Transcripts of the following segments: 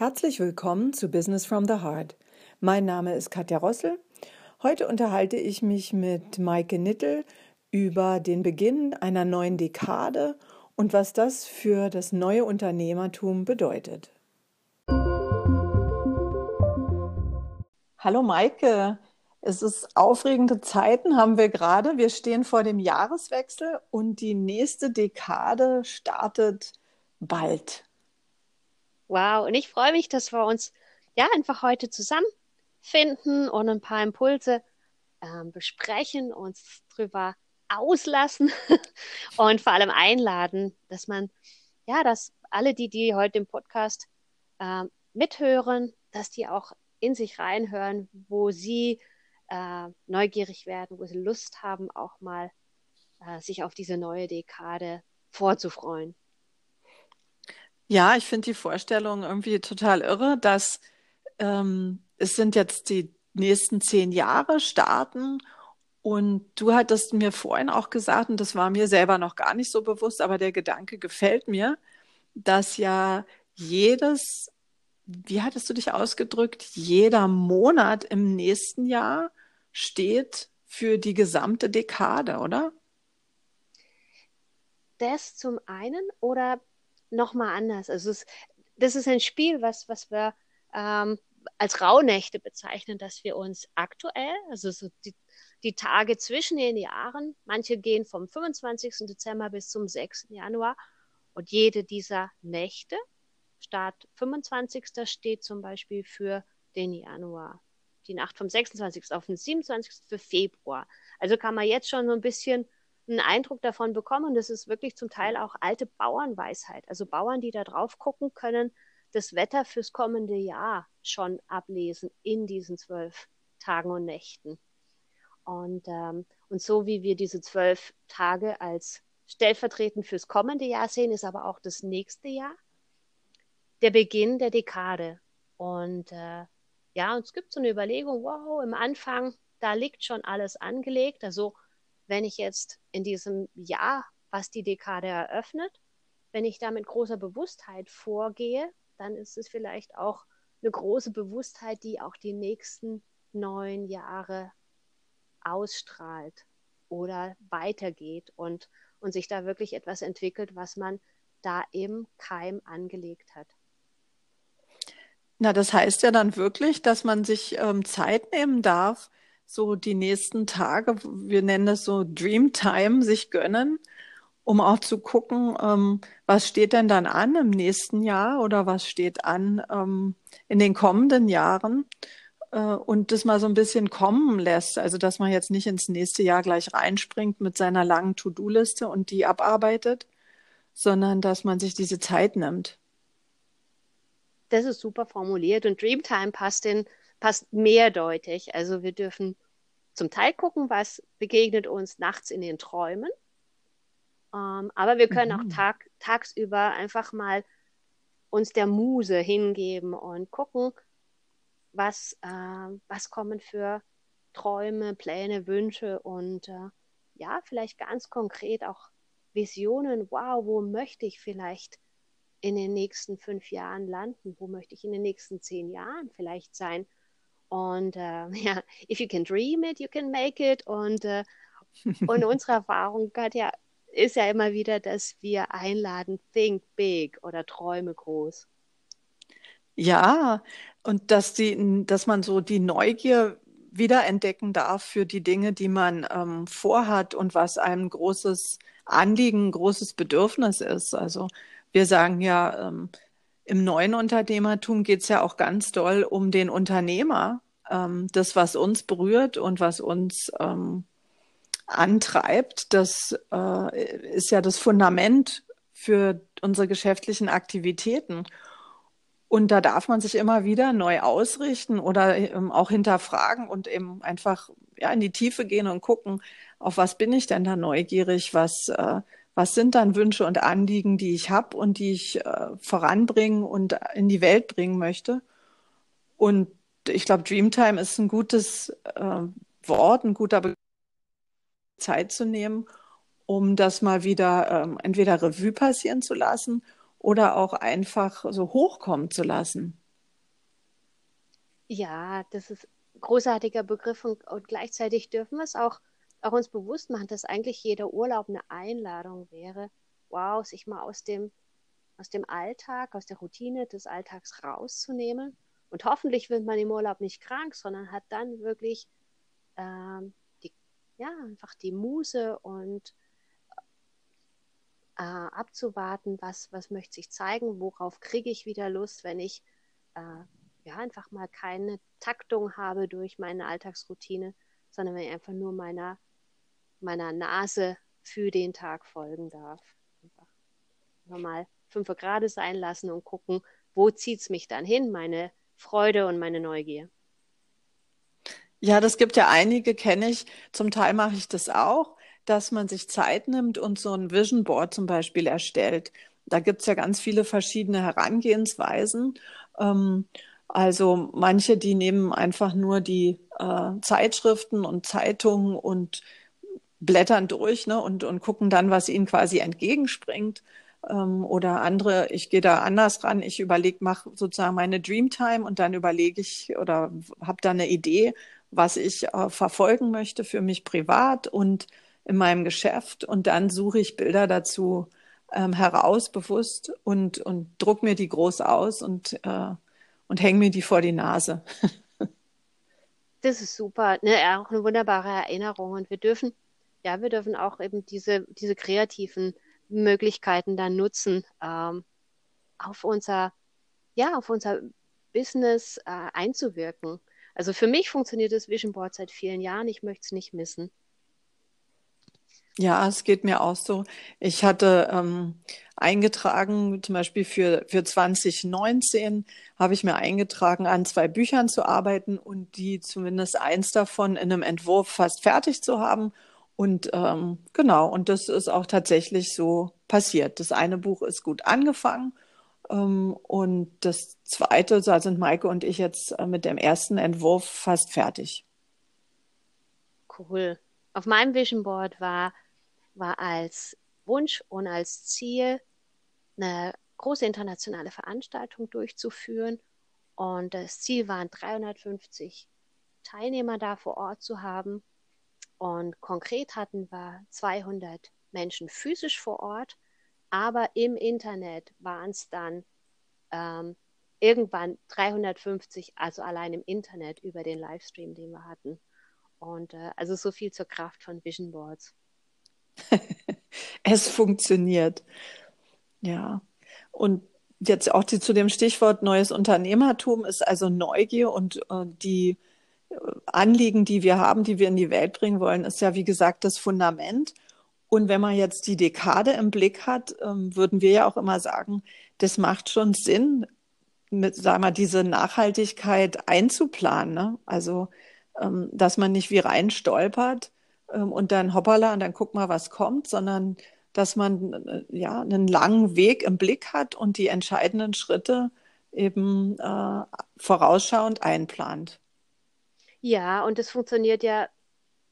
Herzlich willkommen zu Business from the Heart. Mein Name ist Katja Rossel. Heute unterhalte ich mich mit Maike Nittel über den Beginn einer neuen Dekade und was das für das neue Unternehmertum bedeutet. Hallo Maike, es ist aufregende Zeiten haben wir gerade. Wir stehen vor dem Jahreswechsel und die nächste Dekade startet bald. Wow, und ich freue mich, dass wir uns ja einfach heute zusammenfinden und ein paar Impulse äh, besprechen, uns drüber auslassen und vor allem einladen, dass man, ja, dass alle die, die heute im Podcast äh, mithören, dass die auch in sich reinhören, wo sie äh, neugierig werden, wo sie Lust haben, auch mal äh, sich auf diese neue Dekade vorzufreuen. Ja, ich finde die Vorstellung irgendwie total irre, dass ähm, es sind jetzt die nächsten zehn Jahre starten und du hattest mir vorhin auch gesagt, und das war mir selber noch gar nicht so bewusst, aber der Gedanke gefällt mir, dass ja jedes, wie hattest du dich ausgedrückt, jeder Monat im nächsten Jahr steht für die gesamte Dekade, oder? Das zum einen oder nochmal anders. Also es, das ist ein Spiel, was, was wir ähm, als Rauhnächte bezeichnen, dass wir uns aktuell, also so die, die Tage zwischen den Jahren, manche gehen vom 25. Dezember bis zum 6. Januar und jede dieser Nächte, Start 25. steht zum Beispiel für den Januar. Die Nacht vom 26. auf den 27. für Februar. Also kann man jetzt schon so ein bisschen einen Eindruck davon bekommen. Das ist wirklich zum Teil auch alte Bauernweisheit. Also Bauern, die da drauf gucken, können das Wetter fürs kommende Jahr schon ablesen in diesen zwölf Tagen und Nächten. Und, ähm, und so wie wir diese zwölf Tage als stellvertretend fürs kommende Jahr sehen, ist aber auch das nächste Jahr der Beginn der Dekade. Und äh, ja, und es gibt so eine Überlegung, wow, im Anfang, da liegt schon alles angelegt. Also wenn ich jetzt in diesem Jahr, was die Dekade eröffnet, wenn ich da mit großer Bewusstheit vorgehe, dann ist es vielleicht auch eine große Bewusstheit, die auch die nächsten neun Jahre ausstrahlt oder weitergeht und, und sich da wirklich etwas entwickelt, was man da im Keim angelegt hat. Na, das heißt ja dann wirklich, dass man sich ähm, Zeit nehmen darf, so die nächsten Tage, wir nennen das so Dreamtime, sich gönnen, um auch zu gucken, ähm, was steht denn dann an im nächsten Jahr oder was steht an ähm, in den kommenden Jahren äh, und das mal so ein bisschen kommen lässt. Also, dass man jetzt nicht ins nächste Jahr gleich reinspringt mit seiner langen To-Do-Liste und die abarbeitet, sondern dass man sich diese Zeit nimmt. Das ist super formuliert und Dreamtime passt in passt mehrdeutig. Also wir dürfen zum Teil gucken, was begegnet uns nachts in den Träumen. Ähm, aber wir können mhm. auch tag, tagsüber einfach mal uns der Muse hingeben und gucken, was, äh, was kommen für Träume, Pläne, Wünsche und äh, ja, vielleicht ganz konkret auch Visionen. Wow, wo möchte ich vielleicht in den nächsten fünf Jahren landen? Wo möchte ich in den nächsten zehn Jahren vielleicht sein? Und äh, ja, if you can dream it, you can make it. Und, äh, und unsere Erfahrung hat ja, ist ja immer wieder, dass wir einladen, think big oder träume groß. Ja, und dass die, dass man so die Neugier wiederentdecken darf für die Dinge, die man ähm, vorhat und was einem großes Anliegen, großes Bedürfnis ist. Also wir sagen ja, ähm, im neuen Unternehmertum geht es ja auch ganz doll um den Unternehmer, ähm, das, was uns berührt und was uns ähm, antreibt, das äh, ist ja das Fundament für unsere geschäftlichen Aktivitäten. Und da darf man sich immer wieder neu ausrichten oder ähm, auch hinterfragen und eben einfach ja, in die Tiefe gehen und gucken, auf was bin ich denn da neugierig, was, äh, was sind dann Wünsche und Anliegen, die ich habe und die ich äh, voranbringen und in die Welt bringen möchte. Und ich glaube, Dreamtime ist ein gutes äh, Wort, ein guter Be Zeit zu nehmen, um das mal wieder ähm, entweder Revue passieren zu lassen oder auch einfach so hochkommen zu lassen. Ja, das ist ein großartiger Begriff und, und gleichzeitig dürfen wir es auch, auch uns bewusst machen, dass eigentlich jeder Urlaub eine Einladung wäre, wow, sich mal aus dem, aus dem Alltag, aus der Routine des Alltags rauszunehmen. Und hoffentlich wird man im Urlaub nicht krank, sondern hat dann wirklich ähm, die, ja, einfach die Muse und äh, abzuwarten, was, was möchte sich zeigen, worauf kriege ich wieder Lust, wenn ich äh, ja, einfach mal keine Taktung habe durch meine Alltagsroutine, sondern wenn ich einfach nur meiner, meiner Nase für den Tag folgen darf. Einfach, mal fünf Grad sein lassen und gucken, wo zieht es mich dann hin, meine Freude und meine Neugier. Ja, das gibt ja einige, kenne ich. Zum Teil mache ich das auch, dass man sich Zeit nimmt und so ein Vision Board zum Beispiel erstellt. Da gibt es ja ganz viele verschiedene Herangehensweisen. Ähm, also manche, die nehmen einfach nur die äh, Zeitschriften und Zeitungen und blättern durch ne, und, und gucken dann, was ihnen quasi entgegenspringt. Ähm, oder andere, ich gehe da anders ran, ich überlege, mache sozusagen meine Dreamtime und dann überlege ich oder habe da eine Idee, was ich äh, verfolgen möchte für mich privat und in meinem Geschäft. Und dann suche ich Bilder dazu ähm, heraus, bewusst und, und druck mir die groß aus und äh, und hänge mir die vor die Nase. das ist super, ne? auch eine wunderbare Erinnerung. Und wir dürfen, ja, wir dürfen auch eben diese, diese kreativen Möglichkeiten dann nutzen, ähm, auf unser, ja, auf unser Business äh, einzuwirken. Also für mich funktioniert das Vision Board seit vielen Jahren. Ich möchte es nicht missen. Ja, es geht mir auch so. Ich hatte ähm, eingetragen, zum Beispiel für, für 2019 habe ich mir eingetragen, an zwei Büchern zu arbeiten und die zumindest eins davon in einem Entwurf fast fertig zu haben. Und ähm, genau, und das ist auch tatsächlich so passiert. Das eine Buch ist gut angefangen ähm, und das zweite, da sind Maike und ich jetzt äh, mit dem ersten Entwurf fast fertig. Cool. Auf meinem Vision Board war war als Wunsch und als Ziel, eine große internationale Veranstaltung durchzuführen. Und das Ziel waren 350 Teilnehmer da vor Ort zu haben. Und konkret hatten wir 200 Menschen physisch vor Ort, aber im Internet waren es dann ähm, irgendwann 350, also allein im Internet über den Livestream, den wir hatten. Und äh, also so viel zur Kraft von Vision Boards. es funktioniert. Ja. Und jetzt auch die, zu dem Stichwort neues Unternehmertum ist also Neugier und äh, die Anliegen, die wir haben, die wir in die Welt bringen wollen, ist ja, wie gesagt, das Fundament. Und wenn man jetzt die Dekade im Blick hat, ähm, würden wir ja auch immer sagen, das macht schon Sinn, mit, sagen wir, diese Nachhaltigkeit einzuplanen. Ne? Also, ähm, dass man nicht wie rein stolpert, ähm, und dann hoppala und dann guck mal, was kommt, sondern dass man äh, ja einen langen Weg im Blick hat und die entscheidenden Schritte eben äh, vorausschauend einplant. Ja, und es funktioniert ja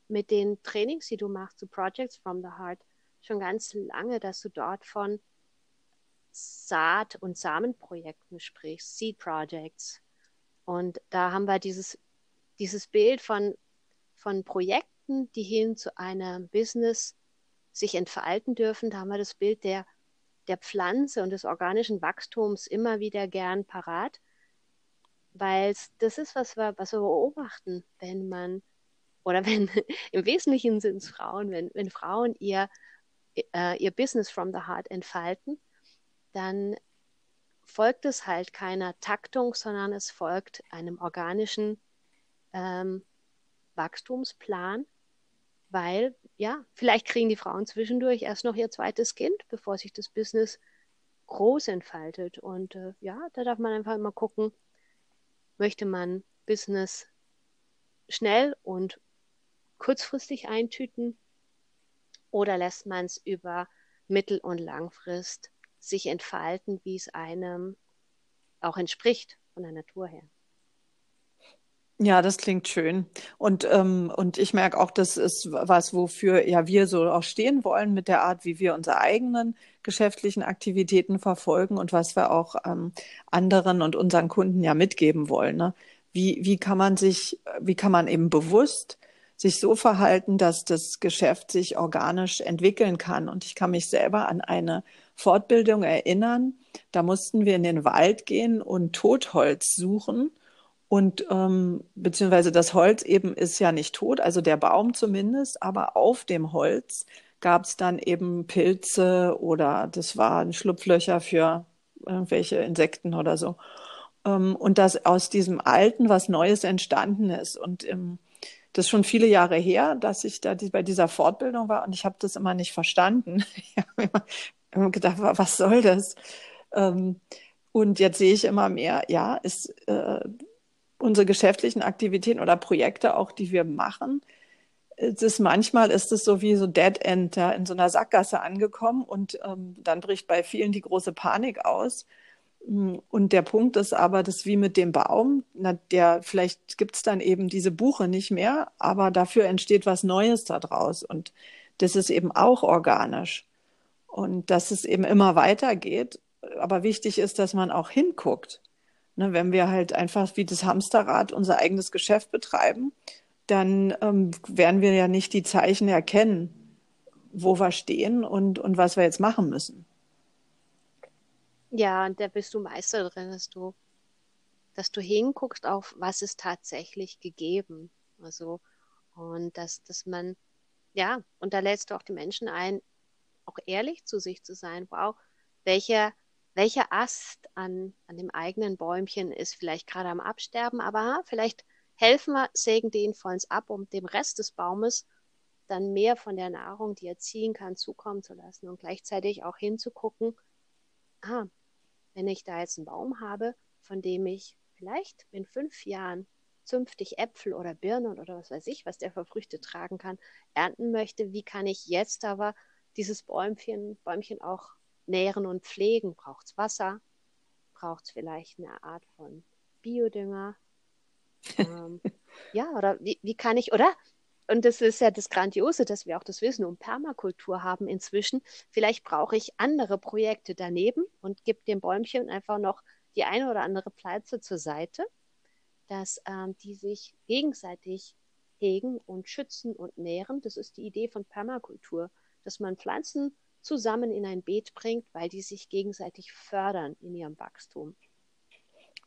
mit den Trainings, die du machst zu Projects from the Heart, schon ganz lange, dass du dort von Saat- und Samenprojekten sprichst, Seed Projects. Und da haben wir dieses, dieses Bild von, von Projekten, die hin zu einem Business sich entfalten dürfen. Da haben wir das Bild der, der Pflanze und des organischen Wachstums immer wieder gern parat, weil das ist, was wir, was wir beobachten, wenn man, oder wenn, im Wesentlichen sind es Frauen, wenn, wenn Frauen ihr, äh, ihr Business from the heart entfalten, dann folgt es halt keiner Taktung, sondern es folgt einem organischen ähm, Wachstumsplan, weil ja, vielleicht kriegen die Frauen zwischendurch erst noch ihr zweites Kind, bevor sich das Business groß entfaltet. Und äh, ja, da darf man einfach mal gucken, möchte man Business schnell und kurzfristig eintüten oder lässt man es über Mittel- und Langfrist sich entfalten, wie es einem auch entspricht von der Natur her. Ja, das klingt schön. Und, ähm, und ich merke auch, das ist was, wofür ja wir so auch stehen wollen mit der Art, wie wir unsere eigenen geschäftlichen Aktivitäten verfolgen und was wir auch ähm, anderen und unseren Kunden ja mitgeben wollen. Ne? wie, wie kann man sich, wie kann man eben bewusst sich so verhalten, dass das Geschäft sich organisch entwickeln kann. Und ich kann mich selber an eine Fortbildung erinnern. Da mussten wir in den Wald gehen und Totholz suchen. Und ähm, beziehungsweise das Holz eben ist ja nicht tot, also der Baum zumindest, aber auf dem Holz gab es dann eben Pilze oder das waren Schlupflöcher für irgendwelche Insekten oder so. Ähm, und dass aus diesem Alten was Neues entstanden ist. Und ähm, das ist schon viele Jahre her, dass ich da die, bei dieser Fortbildung war und ich habe das immer nicht verstanden. Ich habe immer gedacht, was soll das? Ähm, und jetzt sehe ich immer mehr, ja, ist äh, unsere geschäftlichen Aktivitäten oder Projekte auch, die wir machen, es ist manchmal ist es so wie so Dead End, ja, in so einer Sackgasse angekommen und ähm, dann bricht bei vielen die große Panik aus. Mm, und der Punkt ist aber, das wie mit dem Baum, na, der vielleicht gibt es dann eben diese Buche nicht mehr, aber dafür entsteht was Neues daraus und das ist eben auch organisch und dass es eben immer weitergeht. Aber wichtig ist, dass man auch hinguckt. Ne, wenn wir halt einfach wie das Hamsterrad unser eigenes Geschäft betreiben, dann ähm, werden wir ja nicht die Zeichen erkennen, wo wir stehen und, und was wir jetzt machen müssen. Ja, und da bist du Meister drin, dass du, dass du hinguckst auf, was ist tatsächlich gegeben. Also, und dass, dass man, ja, und da lädst du auch die Menschen ein, auch ehrlich zu sich zu sein. Wow, welcher, welcher Ast an, an dem eigenen Bäumchen ist vielleicht gerade am Absterben, aber vielleicht helfen wir, sägen den vollends ab, um dem Rest des Baumes dann mehr von der Nahrung, die er ziehen kann, zukommen zu lassen und gleichzeitig auch hinzugucken, ah, wenn ich da jetzt einen Baum habe, von dem ich vielleicht in fünf Jahren zünftig Äpfel oder Birnen oder was weiß ich, was der für Früchte tragen kann, ernten möchte, wie kann ich jetzt aber dieses Bäumchen, Bäumchen auch nähren und pflegen? Braucht es Wasser? Braucht es vielleicht eine Art von Biodünger? ähm, ja, oder wie, wie kann ich, oder? Und das ist ja das Grandiose, dass wir auch das Wissen um Permakultur haben inzwischen. Vielleicht brauche ich andere Projekte daneben und gebe dem Bäumchen einfach noch die eine oder andere Pflanze zur Seite, dass ähm, die sich gegenseitig hegen und schützen und nähren. Das ist die Idee von Permakultur, dass man Pflanzen zusammen in ein Beet bringt, weil die sich gegenseitig fördern in ihrem Wachstum.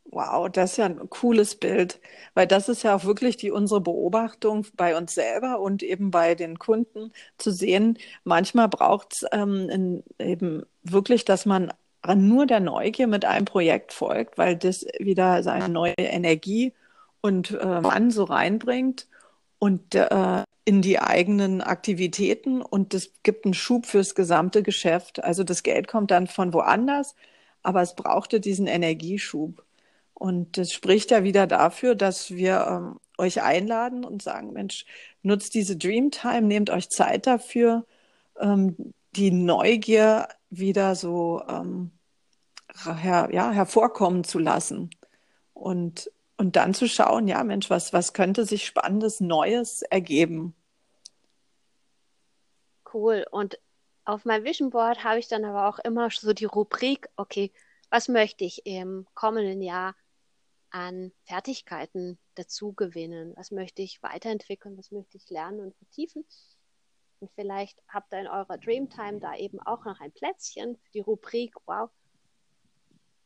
Wow, das ist ja ein cooles Bild, weil das ist ja auch wirklich die unsere Beobachtung bei uns selber und eben bei den Kunden zu sehen. Manchmal braucht es ähm, eben wirklich, dass man nur der Neugier mit einem Projekt folgt, weil das wieder seine neue Energie und äh, Mann so reinbringt und äh, in die eigenen Aktivitäten und das gibt einen Schub fürs gesamte Geschäft. Also das Geld kommt dann von woanders, aber es brauchte diesen Energieschub. Und das spricht ja wieder dafür, dass wir ähm, euch einladen und sagen, Mensch, nutzt diese Dreamtime, nehmt euch Zeit dafür, ähm, die Neugier wieder so ähm, her, ja, hervorkommen zu lassen. Und, und dann zu schauen, ja, Mensch, was, was könnte sich Spannendes, Neues ergeben? Cool. Und auf meinem Vision Board habe ich dann aber auch immer so die Rubrik, okay, was möchte ich im kommenden Jahr an Fertigkeiten dazu gewinnen? Was möchte ich weiterentwickeln? Was möchte ich lernen und vertiefen? Und vielleicht habt ihr in eurer Dreamtime da eben auch noch ein Plätzchen für die Rubrik Wow,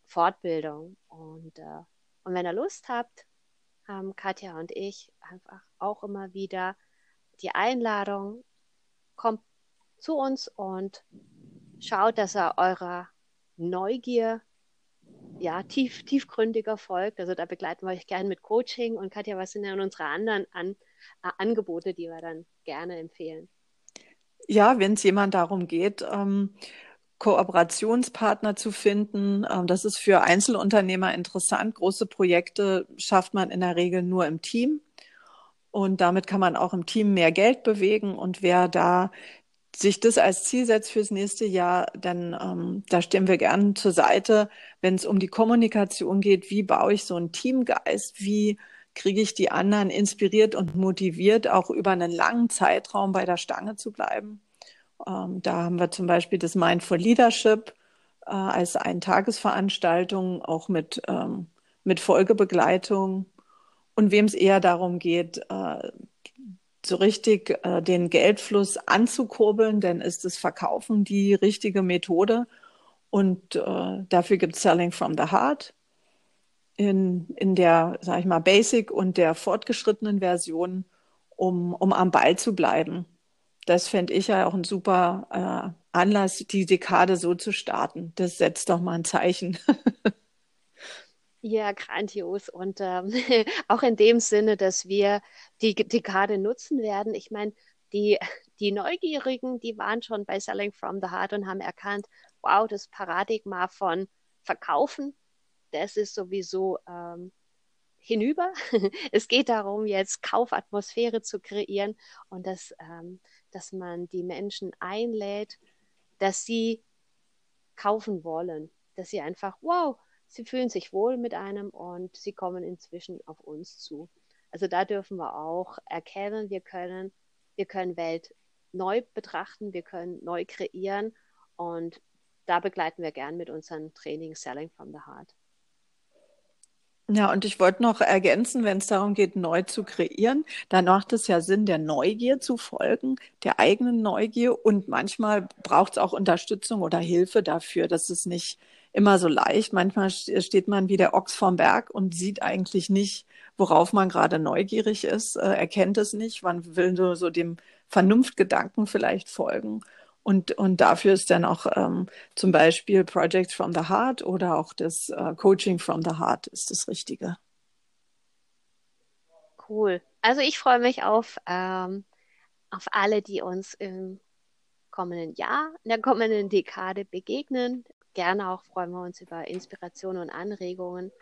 Fortbildung. Und, äh, und wenn ihr Lust habt, haben Katja und ich einfach auch immer wieder die Einladung, kommt zu uns und schaut, dass ihr eurer Neugier ja, tief, tiefgründiger folgt. Also da begleiten wir euch gerne mit Coaching. Und Katja, was sind denn unsere anderen An äh, Angebote, die wir dann gerne empfehlen? Ja, wenn es jemand darum geht, ähm, Kooperationspartner zu finden, ähm, das ist für Einzelunternehmer interessant. Große Projekte schafft man in der Regel nur im Team. Und damit kann man auch im Team mehr Geld bewegen. Und wer da sich das als Ziel setzt fürs nächste Jahr, dann ähm, da stehen wir gern zur Seite, wenn es um die Kommunikation geht. Wie baue ich so einen Teamgeist? Wie kriege ich die anderen inspiriert und motiviert, auch über einen langen Zeitraum bei der Stange zu bleiben? Ähm, da haben wir zum Beispiel das Mindful Leadership äh, als Eintagesveranstaltung, auch mit, ähm, mit Folgebegleitung. und wem es eher darum geht, äh, so richtig äh, den Geldfluss anzukurbeln, dann ist das Verkaufen die richtige Methode. Und äh, dafür gibt es Selling from the Heart in, in der, sag ich mal, Basic und der fortgeschrittenen Version, um, um am Ball zu bleiben. Das fände ich ja auch ein super äh, Anlass, die Dekade so zu starten. Das setzt doch mal ein Zeichen. Ja, grandios. Und ähm, auch in dem Sinne, dass wir die Dekade nutzen werden. Ich meine, die, die Neugierigen, die waren schon bei Selling from the Heart und haben erkannt, wow, das Paradigma von Verkaufen, das ist sowieso ähm, hinüber. es geht darum, jetzt Kaufatmosphäre zu kreieren und dass, ähm, dass man die Menschen einlädt, dass sie kaufen wollen, dass sie einfach, wow, sie fühlen sich wohl mit einem und sie kommen inzwischen auf uns zu. Also da dürfen wir auch erkennen, wir können, wir können Welt neu betrachten, wir können neu kreieren und da begleiten wir gern mit unseren Trainings Selling from the Heart. Ja, und ich wollte noch ergänzen, wenn es darum geht, neu zu kreieren, dann macht es ja Sinn, der Neugier zu folgen, der eigenen Neugier. Und manchmal braucht es auch Unterstützung oder Hilfe dafür. Das ist nicht immer so leicht. Manchmal steht man wie der Ochs vorm Berg und sieht eigentlich nicht, worauf man gerade neugierig ist, äh, erkennt es nicht. Man will nur so dem Vernunftgedanken vielleicht folgen. Und, und dafür ist dann auch ähm, zum Beispiel Projects from the Heart oder auch das äh, Coaching from the Heart ist das Richtige. Cool. Also ich freue mich auf, ähm, auf alle, die uns im kommenden Jahr, in der kommenden Dekade begegnen. Gerne auch freuen wir uns über Inspirationen und Anregungen.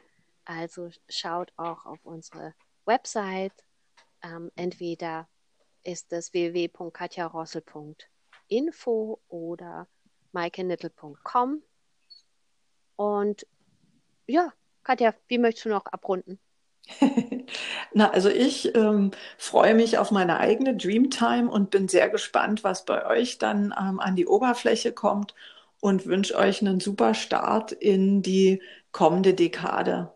Also schaut auch auf unsere Website. Ähm, entweder ist das www.katjarossel.de info oder maikenittel.com. Und ja, Katja, wie möchtest du noch abrunden? Na, also ich ähm, freue mich auf meine eigene Dreamtime und bin sehr gespannt, was bei euch dann ähm, an die Oberfläche kommt und wünsche euch einen super Start in die kommende Dekade.